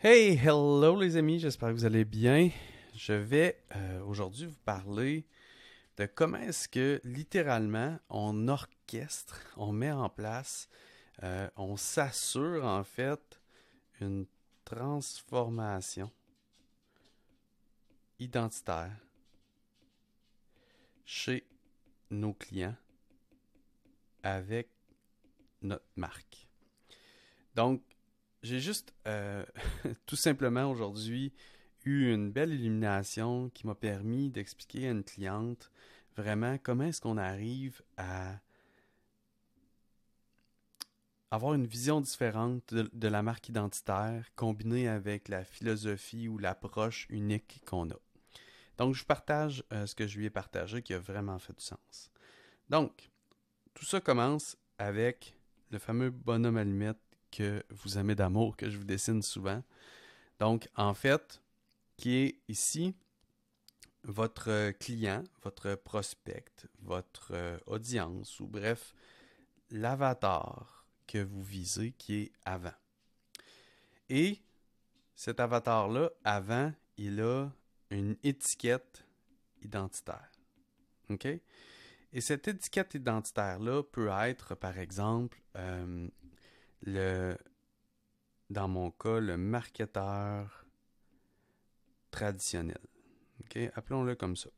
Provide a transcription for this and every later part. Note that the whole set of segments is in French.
Hey, hello les amis, j'espère que vous allez bien. Je vais euh, aujourd'hui vous parler de comment est-ce que littéralement on orchestre, on met en place, euh, on s'assure en fait une transformation identitaire chez nos clients avec notre marque. Donc, j'ai juste euh, tout simplement aujourd'hui eu une belle illumination qui m'a permis d'expliquer à une cliente vraiment comment est-ce qu'on arrive à avoir une vision différente de, la marque identitaire combinée avec la philosophie ou l'approche unique qu'on a. Donc, je partage euh, ce que je lui ai partagé qui a vraiment fait du sens. Donc, tout ça commence avec le fameux bonhomme allumette que vous aimez d'amour, que je vous dessine souvent. Donc, en fait, qui est ici votre client, votre prospect, votre euh, audience, ou bref, l'avatar que vous visez qui est avant. Et cet avatar-là, avant, il a une étiquette identitaire. OK? Et cette étiquette identitaire-là peut être, par exemple, euh, le, dans mon cas, le marketeur traditionnel. Appelons-le comme ça.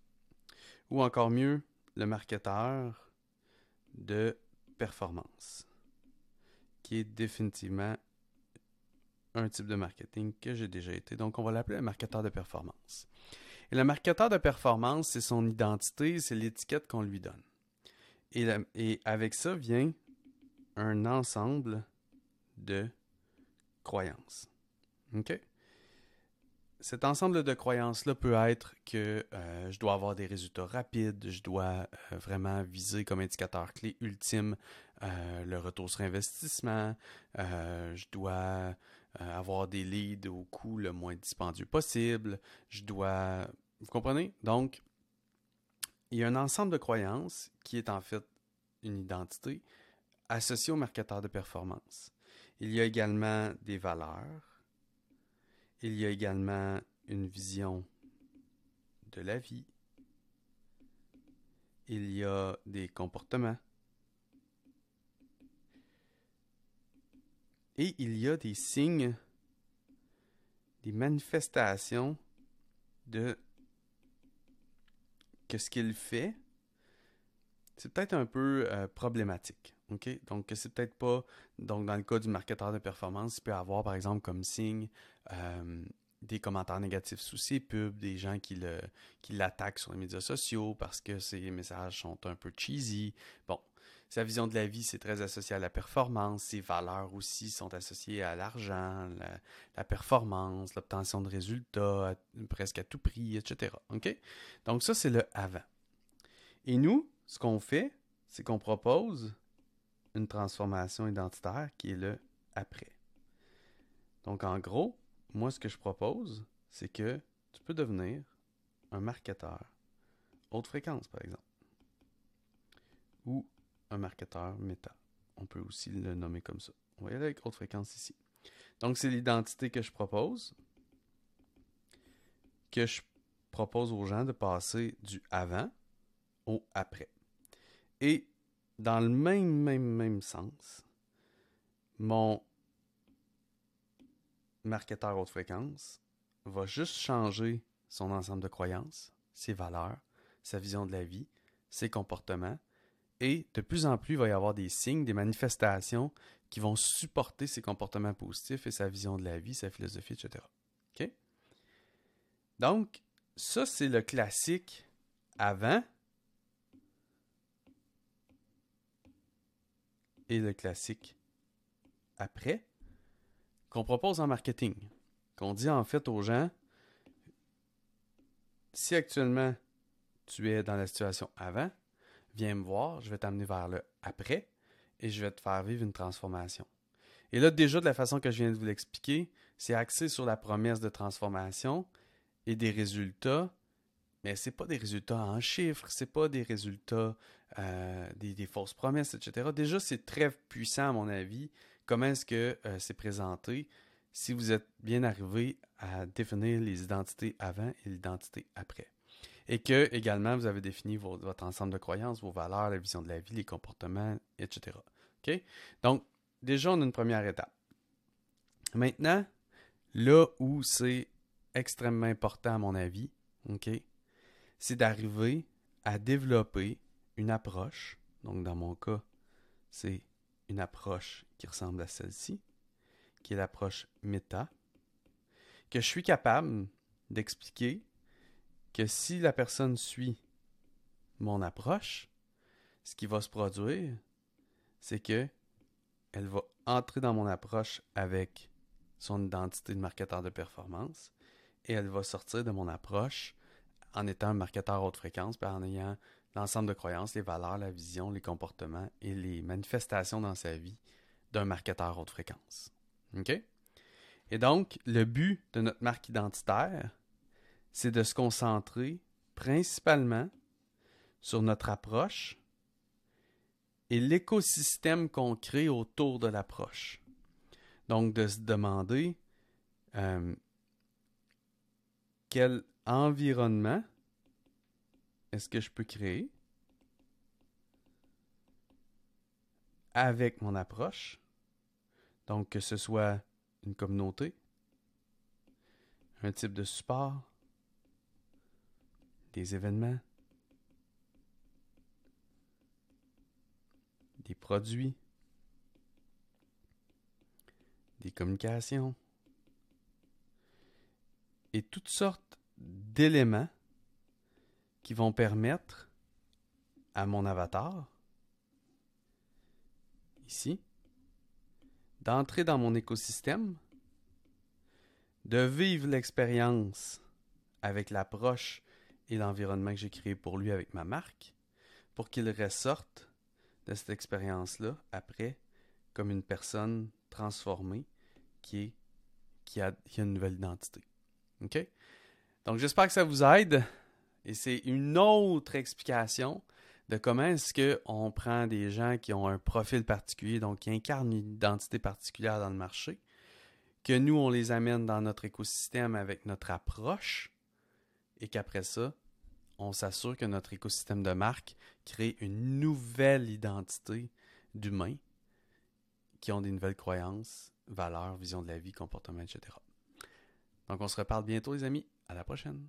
Ou encore mieux, le marketeur de performance, qui est définitivement un type de marketing que j'ai déjà été. Donc, on va l'appeler le marketeur de performance. Et le marketeur de performance, c'est son identité, c'est l'étiquette qu'on lui donne. Et, et, avec ça vient un ensemble de croyances. OK? Cet ensemble de croyances-là peut être que euh, je dois avoir des résultats rapides, je dois euh, vraiment viser comme indicateur clé ultime euh, le retour sur investissement, je dois avoir des leads au coût le moins dispendieux possible, je dois... Vous comprenez? Donc, il y a un ensemble de croyances qui est en fait une identité associée au marketeur de performance. Il y a également des valeurs. Il y a également une vision de la vie. Il y a des comportements. Et il y a des signes, des manifestations de que ce qu'il fait, c'est peut-être un peu euh, problématique. Donc, c'est peut-être pas. Donc, dans le cas du marketeur de performance, il peut avoir, par exemple, comme signe euh, des commentaires négatifs sous ses pubs, des gens qui qui l'attaquent sur les médias sociaux parce que ses messages sont un peu cheesy. Bon, sa vision de la vie, c'est très associé à la performance. Ses valeurs aussi sont associées à l'argent, la, performance, l'obtention de résultats, presque à tout prix, etc. OK? Donc, ça, c'est le avant. Et nous, ce qu'on fait, c'est qu'on propose une transformation identitaire qui est le après. Donc en gros, moi ce que je propose, c'est que tu peux devenir un marketeur haute fréquence par exemple ou un marketeur méta. On peut aussi le nommer comme ça. On va y aller avec haute fréquence ici. Donc c'est l'identité que je propose que je propose aux gens de passer du avant au après. Et dans le même, même, même sens, mon marketeur haute fréquence va juste changer son ensemble de croyances, ses valeurs, sa vision de la vie, ses comportements, et de plus en plus, il va y avoir des signes, des manifestations qui vont supporter ses comportements positifs et sa vision de la vie, sa philosophie, etc. OK? Donc, ça, c'est le classique avant et le classique après, qu'on propose en marketing. Qu'on dit en fait aux gens, si actuellement tu es dans la situation avant, viens me voir, je vais t'amener vers le après et je vais te faire vivre une transformation. Et là, déjà, de la façon que je viens de vous l'expliquer, c'est axé sur la promesse de transformation et des résultats mais c'est pas des résultats en chiffres, c'est pas des résultats, euh, des, fausses promesses, etc. Déjà, c'est très puissant à mon avis. Comment est-ce que euh, c'est présenté? si vous êtes bien arrivé à définir les identités avant et l'identité après. Et que également vous avez défini votre ensemble de croyances, vos valeurs, la vision de la vie, les comportements, etc. OK? Donc, déjà, on a une première étape. Maintenant, là où c'est extrêmement important à mon avis, OK, c'est d'arriver à développer une approche. Donc, dans mon cas, c'est une approche qui ressemble à celle-ci, qui est l'approche méta, que je suis capable d'expliquer que si la personne suit mon approche, ce qui va se produire, c'est que elle va entrer dans mon approche avec son identité de marketeur de performance et elle va sortir de mon approche en étant un marketeur haute fréquence, puis en ayant l'ensemble de croyances, les valeurs, la vision, les comportements et les manifestations dans sa vie d'un marketeur haute fréquence. OK? Et donc, le but de notre marque identitaire, c'est de se concentrer principalement sur notre approche et l'écosystème qu'on crée autour de l'approche. Donc, de se demander euh, quel environnement est-ce que je peux créer? Avec mon approche. Donc, que ce soit une communauté, un type de support, des événements, des produits, des communications et toutes sortes d'éléments qui vont permettre à mon avatar, ici, d'entrer dans mon écosystème, de vivre l'expérience avec l'approche et l'environnement que j'ai créé pour lui avec ma marque, pour qu'il ressorte de cette expérience-là après comme une personne transformée qui, a, a une nouvelle identité. OK? Donc j'espère que ça vous aide. Et c'est une autre explication de comment est-ce qu'on prend des gens qui ont un profil particulier, donc qui incarnent une identité particulière dans le marché, que nous, on les amène dans notre écosystème avec notre approche, et qu'après ça, on s'assure que notre écosystème de marque crée une nouvelle identité d'humains qui ont des nouvelles croyances, valeurs, vision de la vie, comportement, etc. Donc on se reparle bientôt les amis. À la prochaine.